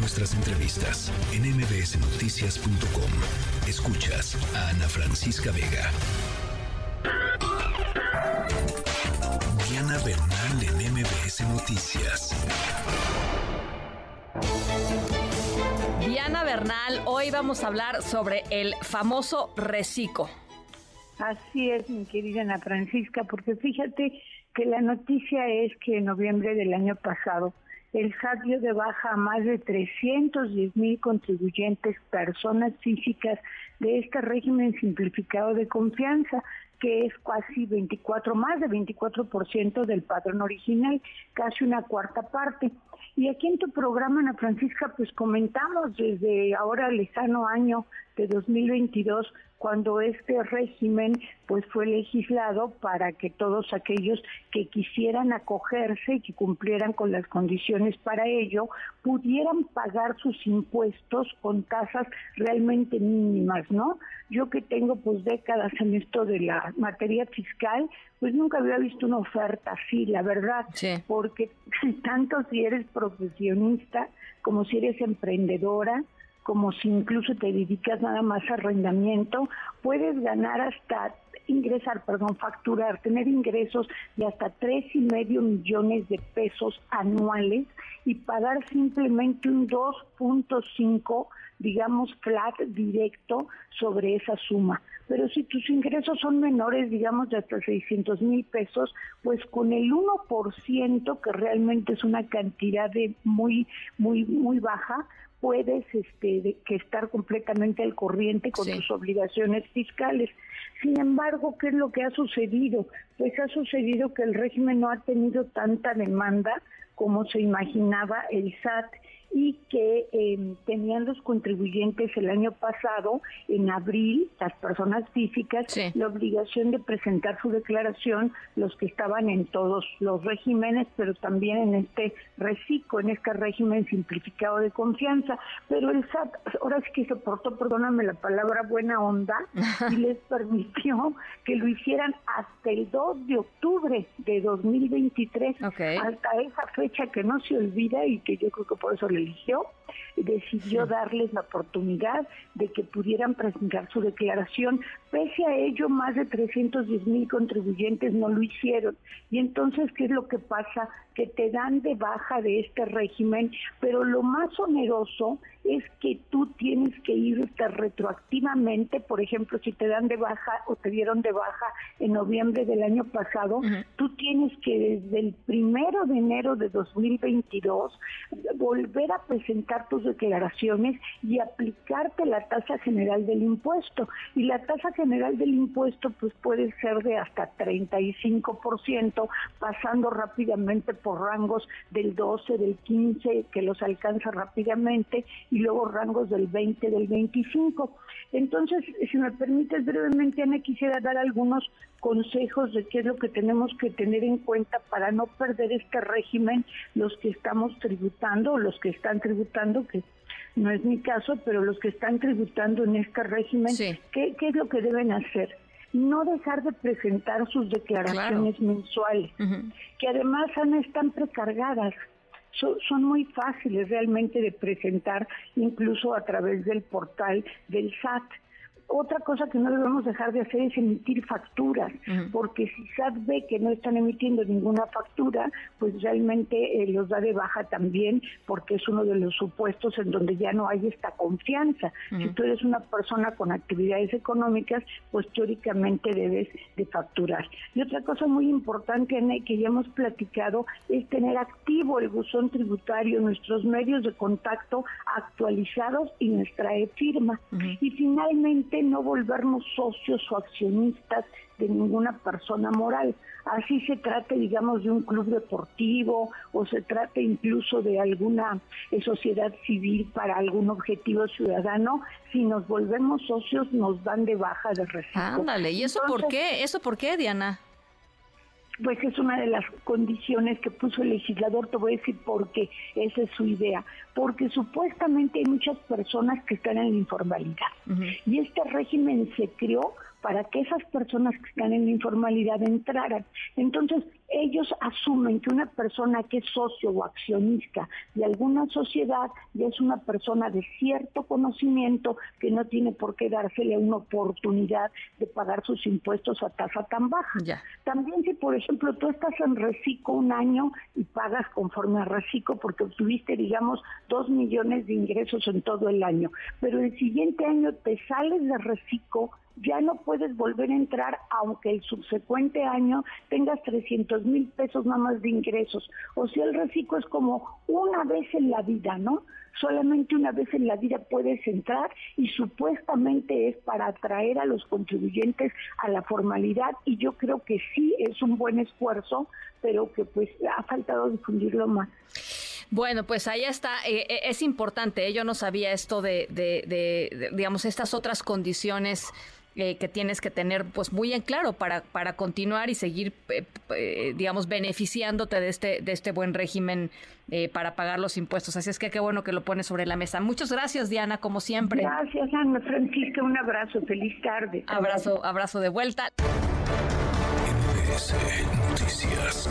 nuestras entrevistas en mbsnoticias.com. Escuchas a Ana Francisca Vega. Diana Bernal en MBS Noticias. Diana Bernal, hoy vamos a hablar sobre el famoso reciclo. Así es, mi querida Ana Francisca, porque fíjate que la noticia es que en noviembre del año pasado el SAT de baja a más de 310 mil contribuyentes, personas físicas de este régimen simplificado de confianza, que es casi 24, más de 24% del padrón original, casi una cuarta parte. Y aquí en tu programa, Ana Francisca, pues comentamos desde ahora el lejano año de 2022 cuando este régimen pues fue legislado para que todos aquellos que quisieran acogerse y que cumplieran con las condiciones para ello pudieran pagar sus impuestos con tasas realmente mínimas, ¿no? Yo que tengo pues décadas en esto de la materia fiscal, pues nunca había visto una oferta así, la verdad, porque tanto si eres profesionista como si eres emprendedora, como si incluso te dedicas nada más a arrendamiento, puedes ganar hasta ingresar, perdón, facturar, tener ingresos de hasta tres y medio millones de pesos anuales y pagar simplemente un 2.5, digamos, flat directo sobre esa suma. Pero si tus ingresos son menores, digamos, de hasta 600 mil pesos, pues con el 1%, que realmente es una cantidad de muy, muy, muy baja, puedes este, que estar completamente al corriente con tus obligaciones fiscales. Sin embargo, ¿qué es lo que ha sucedido? Pues ha sucedido que el régimen no ha tenido tanta demanda como se imaginaba el SAT y que em, tenían los contribuyentes el año pasado, en abril, las personas físicas, la obligación de presentar su declaración, los que estaban en todos los regímenes, pero también en este reciclo, en este régimen simplificado de confianza. Pero el SAT, ahora sí que se portó, perdóname la palabra, buena onda, y les permitió que lo hicieran hasta el 2 de octubre de 2023, hasta esa fecha que no se olvida y que yo creo que por eso le eligió, decidió darles la oportunidad de que pudieran presentar su declaración. Pese a ello, más de 310 mil contribuyentes no lo hicieron. Y entonces, ¿qué es lo que pasa? Que te dan de baja de este régimen, pero lo más oneroso es que tú tienes que irte retroactivamente, por ejemplo, si te dan de baja o te dieron de baja en noviembre del año pasado, tú tienes que desde el primero de enero de 2022 volver a presentar tus declaraciones y aplicarte la tasa general del impuesto. Y la tasa general del impuesto pues puede ser de hasta 35%, pasando rápidamente por rangos del 12, del 15, que los alcanza rápidamente, y luego rangos del 20, del 25. Entonces, si me permites brevemente, Ana, quisiera dar algunos consejos de qué es lo que tenemos que tener en cuenta para no perder este régimen los que estamos tributando, los que están tributando, que no es mi caso, pero los que están tributando en este régimen, ¿qué, es lo que deben hacer? No dejar de presentar sus declaraciones mensuales, que además están precargadas. son muy fáciles realmente de presentar, incluso a través del portal del SAT otra cosa que no debemos dejar de hacer es emitir facturas, porque si SAT ve que no están emitiendo ninguna factura, pues realmente eh, los da de baja también, porque es uno de los supuestos en donde ya no hay esta confianza. Si tú eres una persona con actividades económicas, pues teóricamente debes de facturar. Y otra cosa muy importante, Ana, que ya hemos platicado, es tener activo el buzón tributario, nuestros medios de contacto actualizados y nuestra e-firma. Y finalmente, no volvernos socios o accionistas de ninguna persona moral. Así se trate, digamos, de un club deportivo o se trate incluso de alguna eh, sociedad civil para algún objetivo ciudadano, si nos volvemos socios nos dan de baja de reciclo. Ándale, ¿y eso por qué? ¿Eso por qué, Diana? Pues es una de las condiciones que puso el legislador, te voy a decir por qué, esa es su idea, porque supuestamente hay muchas personas que están en la informalidad y este régimen se creó para que esas personas que están en la informalidad entraran. Entonces, ellos asumen que una persona que es socio o accionista de alguna sociedad ya es una persona de cierto conocimiento que no tiene por qué dársele una oportunidad de pagar sus impuestos a tasa tan baja. También si, por ejemplo, tú estás en reciclo un año y pagas conforme a reciclo porque obtuviste, digamos, dos millones de ingresos en todo el año, pero el siguiente año te sales de reciclo ya no puedes volver a entrar aunque el subsecuente año tengas 300 mil pesos nada más de ingresos. O sea, el reciclo es como una vez en la vida, ¿no? Solamente una vez en la vida puedes entrar y supuestamente es para atraer a los contribuyentes a la formalidad y yo creo que sí es un buen esfuerzo, pero que pues ha faltado difundirlo más. Bueno, pues ahí está. Eh, eh, es importante. ¿eh? Yo no sabía esto de, de, digamos, estas otras condiciones eh, que tienes que tener pues muy en claro para, para continuar y seguir, eh, eh, digamos, beneficiándote de este, de este buen régimen para pagar los impuestos. Así es que qué bueno que lo pones sobre la mesa. Muchas gracias, Diana, como siempre. Gracias, Ana Francisca. Un abrazo. Feliz tarde. Abrazo, abrazo de vuelta. Noticias.